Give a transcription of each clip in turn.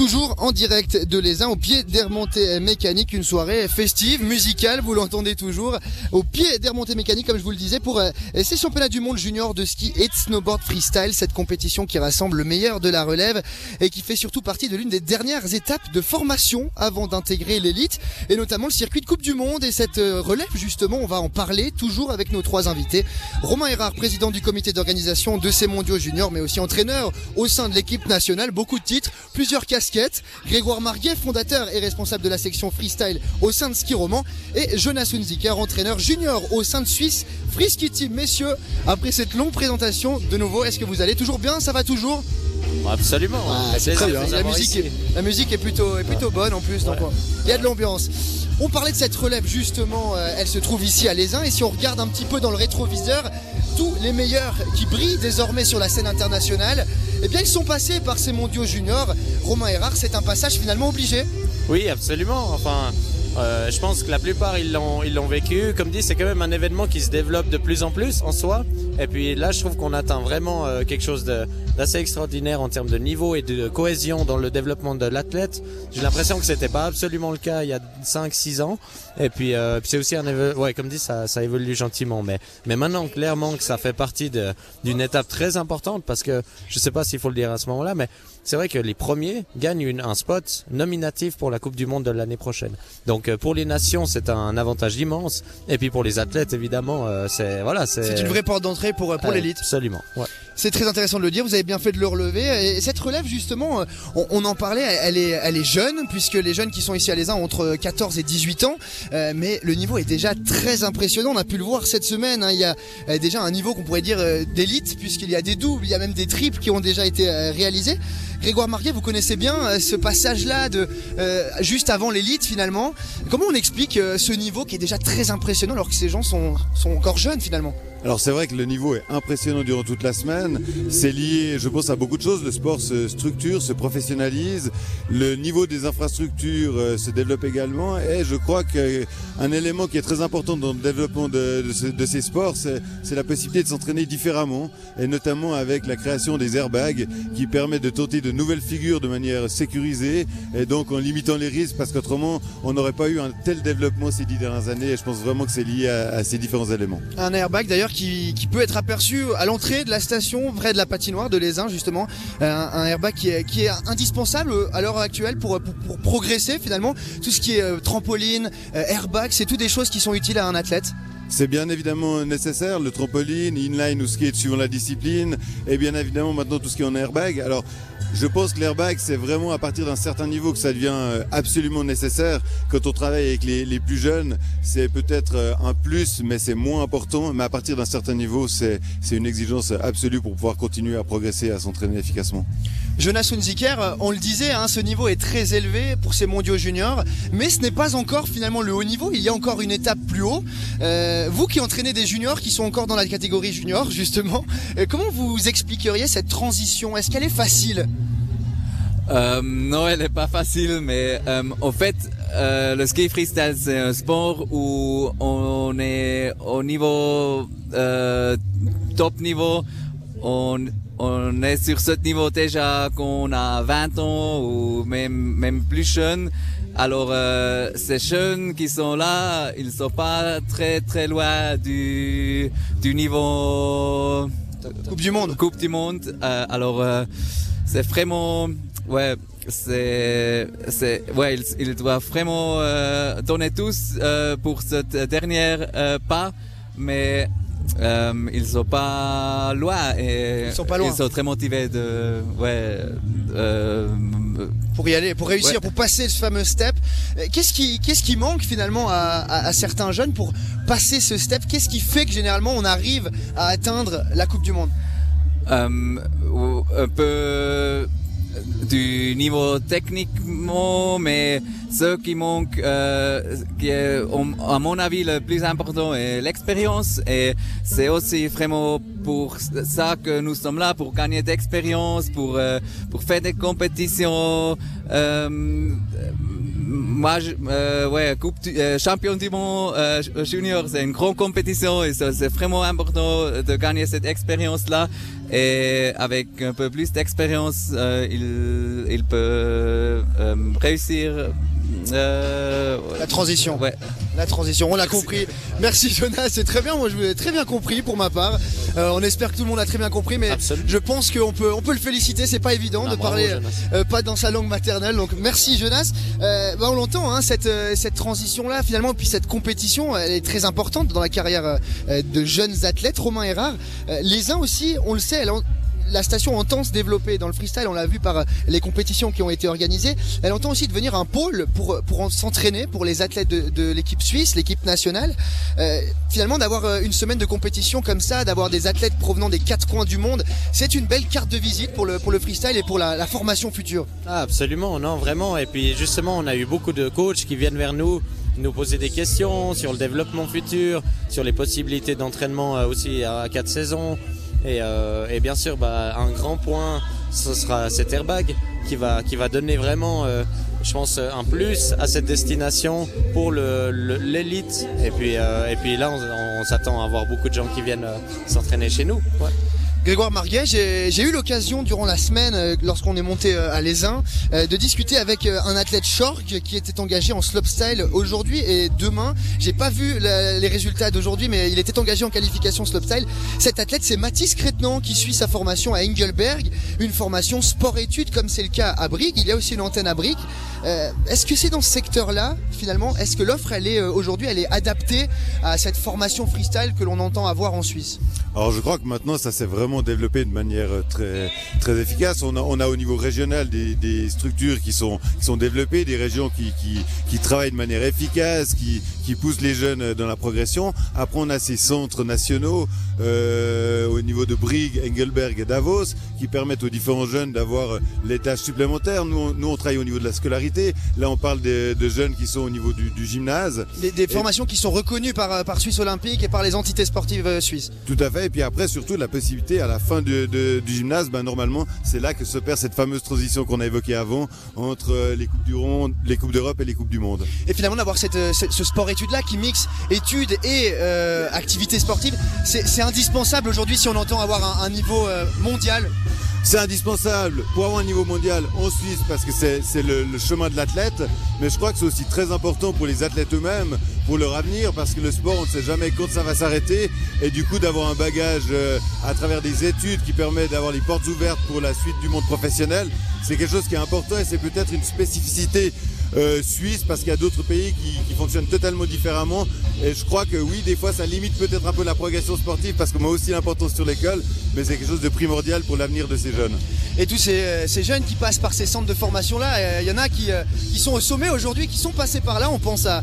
toujours en direct de Les au pied des remontées mécaniques, une soirée festive, musicale, vous l'entendez toujours, au pied des remontées mécaniques, comme je vous le disais, pour euh, ces championnats du monde junior de ski et de snowboard freestyle, cette compétition qui rassemble le meilleur de la relève et qui fait surtout partie de l'une des dernières étapes de formation avant d'intégrer l'élite et notamment le circuit de Coupe du Monde et cette euh, relève justement, on va en parler toujours avec nos trois invités. Romain Erard, président du comité d'organisation de ces mondiaux juniors, mais aussi entraîneur au sein de l'équipe nationale, beaucoup de titres, plusieurs casquettes. Grégoire Marguet, fondateur et responsable de la section freestyle au sein de Ski Roman. Et Jonas Hunziker, entraîneur junior au sein de Suisse Frisky Team. Messieurs, après cette longue présentation, de nouveau, est-ce que vous allez toujours bien? Ça va toujours? Absolument. c'est très bien. La musique, est, la musique est plutôt, est plutôt bonne en plus, donc il y a de l'ambiance. On parlait de cette relève justement, euh, elle se trouve ici à Lézin et si on regarde un petit peu dans le rétroviseur, tous les meilleurs qui brillent désormais sur la scène internationale, eh bien ils sont passés par ces mondiaux juniors. Romain Erard, c'est un passage finalement obligé. Oui, absolument. Enfin, euh, je pense que la plupart ils l'ont ils l'ont vécu. Comme dit, c'est quand même un événement qui se développe de plus en plus en soi. Et puis là, je trouve qu'on atteint vraiment euh, quelque chose d'assez extraordinaire en termes de niveau et de cohésion dans le développement de l'athlète. J'ai l'impression que c'était pas absolument le cas il y a 5-6 ans. Et puis, euh, c'est aussi un ouais, comme dit, ça, ça évolue gentiment. Mais, mais maintenant, clairement que ça fait partie d'une étape très importante parce que je sais pas s'il faut le dire à ce moment-là, mais c'est vrai que les premiers gagnent une, un spot nominatif pour la Coupe du Monde de l'année prochaine. Donc euh, pour les nations, c'est un avantage immense. Et puis pour les athlètes, évidemment, euh, c'est voilà, c'est une vraie porte d'entrée pour pour l'élite. Absolument. Ouais. C'est très intéressant de le dire. Vous avez bien fait de le relever. Et cette relève, justement, euh, on, en parlait. Elle est, elle est jeune puisque les jeunes qui sont ici à l'ESA ont entre 14 et 18 ans. mais le niveau est déjà très impressionnant. On a pu le voir cette semaine. Hein. Il y a déjà un niveau qu'on pourrait dire d'élite puisqu'il y a des doubles, il y a même des triples qui ont déjà été réalisés. Grégoire Marguet, vous connaissez bien euh, ce passage-là de euh, juste avant l'élite finalement. Comment on explique euh, ce niveau qui est déjà très impressionnant alors que ces gens sont, sont encore jeunes finalement? Alors c'est vrai que le niveau est impressionnant durant toute la semaine. C'est lié, je pense, à beaucoup de choses. Le sport se structure, se professionnalise. Le niveau des infrastructures euh, se développe également. Et je crois qu'un élément qui est très important dans le développement de, ces sports, c'est la possibilité de s'entraîner différemment. Et notamment avec la création des airbags qui permet de tenter de nouvelles figures de manière sécurisée. Et donc en limitant les risques parce qu'autrement, on n'aurait pas eu un tel développement ces dix dernières années. Et je pense vraiment que c'est lié à ces différents éléments. Un airbag d'ailleurs qui, peut être aperçu à l'entrée de la station, près de la patinoire de l'Aisin justement. Euh, un, airbag qui est, indispensable à l'heure actuelle pour, progresser finalement. Tout ce qui est euh, trampoline, euh, airbag, c'est tout des choses qui sont utiles à un athlète. C'est bien évidemment nécessaire, le trampoline, inline ou skate suivant la discipline, et bien évidemment maintenant tout ce qui est en airbag. Alors je pense que l'airbag, c'est vraiment à partir d'un certain niveau que ça devient euh, absolument nécessaire. Quand on travaille avec les, plus jeunes, c'est peut-être euh, un plus, mais c'est moins important. Mais à partir d'un certain niveau, c'est une exigence absolue pour pouvoir continuer à progresser à s'entraîner efficacement. Jonas Hunziker, on le disait, hein, ce niveau est très élevé pour ces mondiaux juniors, mais ce n'est pas encore finalement le haut niveau. Il y a encore une étape plus haut. Euh, vous qui entraînez des juniors qui sont encore dans la catégorie junior, justement, comment vous expliqueriez cette transition? Est-ce qu'elle est facile? Euh, non, elle n'est pas facile, mais euh, en fait, euh, le ski freestyle, c'est un sport où on est au niveau euh, top niveau. On, on est sur ce niveau déjà qu'on a 20 ans ou même, même plus jeune. Alors, euh, ces jeunes qui sont là, ils sont pas très très loin du, du niveau Coupe du Monde. Coupe du Monde. Euh, alors, euh, c'est vraiment ouais, c'est, c'est, ouais, il, il doit vraiment donner tous pour cette dernière pas, mais euh, ils sont pas loin et ils sont pas loin. Ils sont très motivés de, ouais, pour y aller, pour réussir, ouais. pour passer ce fameux step. Qu'est-ce qui, qu'est-ce qui manque finalement à, à, à, certains jeunes pour passer ce step? Qu'est-ce qui fait que généralement on arrive à atteindre la Coupe du Monde? Euh, Un peu du niveau techniquement, mais ce qui manque, euh, qui est à mon avis le plus important est l'expérience et c'est aussi vraiment pour ça que nous sommes là, pour gagner d'expérience, pour, euh, pour faire des compétitions. Euh, moi, euh, ouais, coupe euh, champion du monde euh, junior, c'est une grande compétition et c'est vraiment important de gagner cette expérience-là. Et avec un peu plus d'expérience, euh, il, il peut euh, réussir euh, la transition. Ouais. La transition, on l'a compris. Merci Jonas, c'est très bien. Moi, je vous ai très bien compris pour ma part. Euh, on espère que tout le monde a très bien compris, mais je pense qu'on peut, on peut le féliciter. C'est pas évident de parler euh, pas dans sa langue maternelle. Donc merci Jonas. Bah, on l'entend, hein, cette cette transition là, finalement, puis cette compétition, elle est très importante dans la carrière de jeunes athlètes. Romain Erard, les uns aussi, on le sait, elle la station entend se développer dans le freestyle, on l'a vu par les compétitions qui ont été organisées. Elle entend aussi devenir un pôle pour pour s'entraîner pour les athlètes de, l'équipe suisse, l'équipe nationale. Euh, finalement, d'avoir euh, une semaine de compétition comme ça, d'avoir des athlètes provenant des quatre coins du monde, c'est une belle carte de visite pour le freestyle et pour la, formation future. Ah, absolument, non, vraiment. Et puis justement, on a eu beaucoup de coachs qui viennent vers nous nous poser des questions sur le développement futur, sur les possibilités d'entraînement euh, aussi à quatre saisons. Euh, et, bien sûr, bah, un grand point, ce sera cet airbag qui va, qui va donner vraiment, euh, je pense, un plus à cette destination pour l'élite. et, puis, euh, et puis là, on, s'attend à avoir beaucoup de gens qui viennent s'entraîner chez nous. Grégoire Marguet, j'ai eu l'occasion durant la semaine, euh, lorsqu'on est monté euh, à l'Aisin, euh, de discuter avec un athlète short qui était engagé en slopestyle aujourd'hui et demain. J'ai pas vu les résultats d'aujourd'hui, mais il était engagé en qualification slopestyle. Cet athlète, c'est Mathis Crétenant qui suit sa formation à Engelberg, une formation sport-études comme c'est le cas à Brigue. Il y a aussi une antenne à Brigue. est-ce que c'est dans ce secteur-là, finalement Est-ce que l'offre, elle est aujourd'hui, elle est adaptée à cette formation freestyle que l'on entend avoir en Suisse? Alors, je crois que maintenant, ça c'est vraiment développé de manière euh, très très efficace. On a, on a au niveau régional des, des structures qui sont qui sont développées, des régions qui, qui, qui travaillent de manière efficace, qui, qui poussent les jeunes dans la progression. Après, on a ces centres nationaux euh, au niveau de Brigue, Engelberg et Davos qui permettent aux différents jeunes d'avoir les tâches supplémentaires. Nous, on, nous, on travaille au niveau de la scolarité. Là, on parle de, de jeunes qui sont au niveau du, du gymnase. Des, des formations qui sont reconnues par, par Suisse Olympique et par les entités sportives euh, suisses. Tout à fait. Et puis après, surtout, la possibilité à la fin du gymnase, ben, normalement, c'est là que se perd cette fameuse transition qu'on a évoquée avant entre euh, les Coupes du les Coupes d'Europe et les Coupes du Monde. Et finalement, d'avoir euh, ce sport-études-là qui mixe études et euh, activités sportives, c'est indispensable aujourd'hui si on entend avoir un, niveau mondial. C'est indispensable. Pour avoir un niveau mondial en Suisse parce que c'est le, le, chemin de l'athlète, mais je crois que c'est aussi très important pour les athlètes eux-mêmes, pour leur avenir, parce que le sport, on ne sait jamais quand ça va s'arrêter, et du coup d'avoir un bagage euh, à travers des études qui permet d'avoir les portes ouvertes pour la suite du monde professionnel, c'est quelque chose qui est important et c'est peut-être une spécificité euh, suisse parce qu'il y a d'autres pays qui, fonctionnent totalement différemment. Et je crois que oui, des fois, ça limite peut-être un peu la progression sportive parce qu'on a aussi l'importance sur l'école, mais c'est quelque chose de primordial pour l'avenir de ces jeunes. Et tous ces, euh, jeunes qui passent par ces centres de formation-là, euh, il y en a qui, sont au sommet aujourd'hui, qui sont passés par là. On pense à,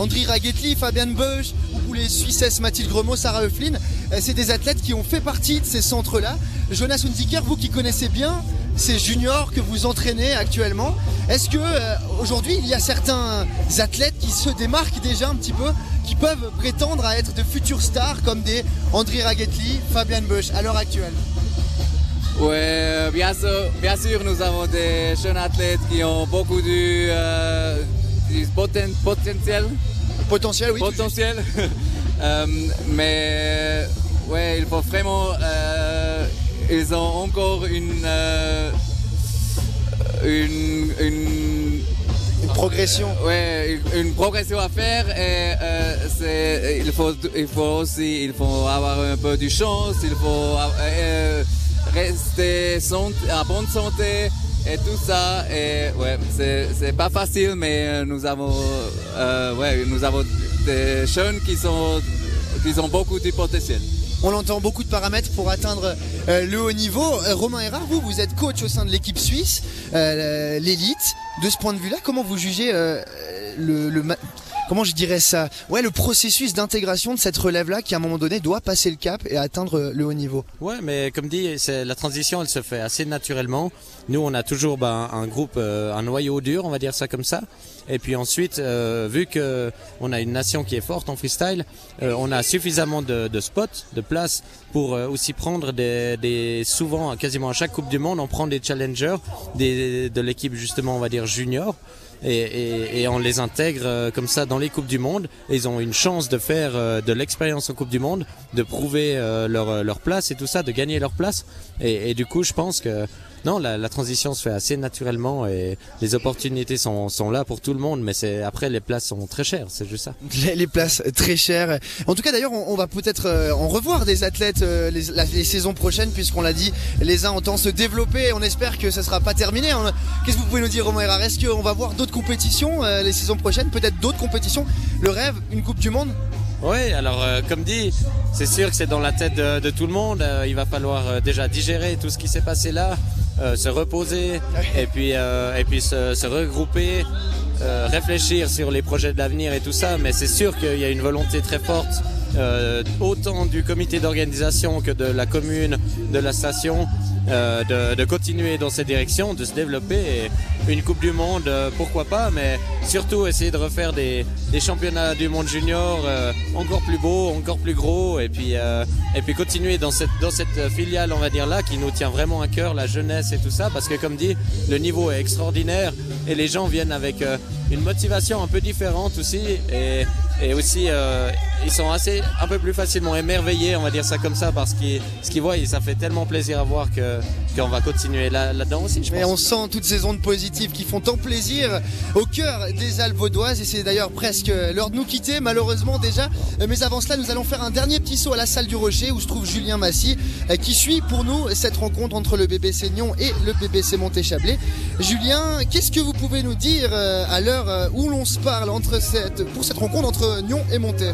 André Ragetli, Fabian Beuch, ou les Suissesses Mathilde Gremaud, Sarah Euflin. C'est des athlètes qui ont fait partie de ces centres-là. Jonas Hunziker, vous qui connaissez bien ces juniors que vous entraînez actuellement. Est-ce que euh, aujourd'hui il y a certains athlètes qui se démarquent déjà un petit peu, qui peuvent prétendre à être de futures stars comme des André Ragetli, Fabian Bush à l'heure actuelle? Oui, bien sûr, bien sûr, nous avons des jeunes athlètes qui ont beaucoup du, euh, potentiel. Potentiel, oui. Potentiel. Euh, mais ouais, il faut vraiment ils ont encore une, euh, une, une, progression. Ouais, une, progression à faire et euh, il, faut, il faut aussi il faut avoir un peu de chance, il faut euh, rester en bonne santé et tout ça. Et ouais, c'est pas facile, mais nous avons, ouais, nous avons des jeunes qui, sont, qui ont beaucoup de potentiel. On entend beaucoup de paramètres pour atteindre euh, le haut niveau. Euh, Romain Erard, vous, vous êtes coach au sein de l'équipe suisse, euh, l'élite. De ce point de vue-là, comment vous jugez le, le comment je dirais ça Ouais, le processus d'intégration de cette relève-là qui à un moment donné doit passer le cap et atteindre le haut niveau. Ouais, mais comme dit, la transition, elle se fait assez naturellement. Nous, on a toujours bah, un groupe, euh, un noyau dur, on va dire ça comme ça. Et puis ensuite, euh, vu que on a une nation qui est forte en freestyle, euh, on a suffisamment de, de, spots, de places pour aussi prendre des, des, souvent, quasiment à chaque Coupe du Monde, on prend des challengers des, de l'équipe justement, on va dire junior et, on les intègre comme ça dans les coupes du monde. ils ont une chance de faire de l'expérience en coupe du monde, de prouver leur, leur place et tout ça, de gagner leur place. Et, et du coup, je pense que non, la, la, transition se fait assez naturellement et les opportunités sont, sont là pour tout le monde, mais c'est après les places sont très chères, c'est juste ça. Les, places très chères. En tout cas, d'ailleurs, on, va peut-être euh, en revoir des athlètes euh, les, les, saisons prochaines, puisqu'on l'a dit, les uns entendent se développer. On espère que ça sera pas terminé. Qu'est-ce que vous pouvez nous dire, Romain Erard? Est-ce qu'on va voir d'autres compétitions euh, les saisons prochaines? Peut-être d'autres compétitions? Le rêve, une Coupe du Monde? Oui, alors comme dit, c'est sûr que c'est dans la tête de, de tout le monde. il va falloir déjà digérer tout ce qui s'est passé là. Euh, se reposer et puis, euh, et puis se, se regrouper, euh, réfléchir sur les projets de l'avenir et tout ça. Mais c'est sûr qu'il y a une volonté très forte, autant du comité d'organisation que de la commune, de la station, euh, de, de, continuer dans cette direction, de se développer. Une Coupe du Monde, euh, pourquoi pas, mais surtout essayer de refaire des, des championnats du monde junior euh, encore plus beaux, encore plus gros, et puis, et puis continuer dans cette, dans cette filiale, on va dire là, qui nous tient vraiment à cœur, la jeunesse et tout ça, parce que comme dit, le niveau est extraordinaire et les gens viennent avec une motivation un peu différente aussi. Et, et aussi euh, ils sont assez un peu plus facilement émerveillés on va dire ça comme ça parce que ce qu'ils voient ça fait tellement plaisir à voir que qu'on va continuer là là-dedans aussi je mais on sent toutes ces ondes positives qui font tant plaisir au cœur des Alpes vaudoises et c'est d'ailleurs presque l'heure de nous quitter malheureusement déjà. Mais avant cela nous allons faire un dernier petit saut à la salle du Rocher où se trouve Julien Massy qui suit pour nous cette rencontre entre le BBC Nyon et le BBC Montéchablais Julien qu'est-ce que vous pouvez nous dire euh, à l'heure euh, où l'on se parle entre cette pour cette rencontre entre Nyon et Monté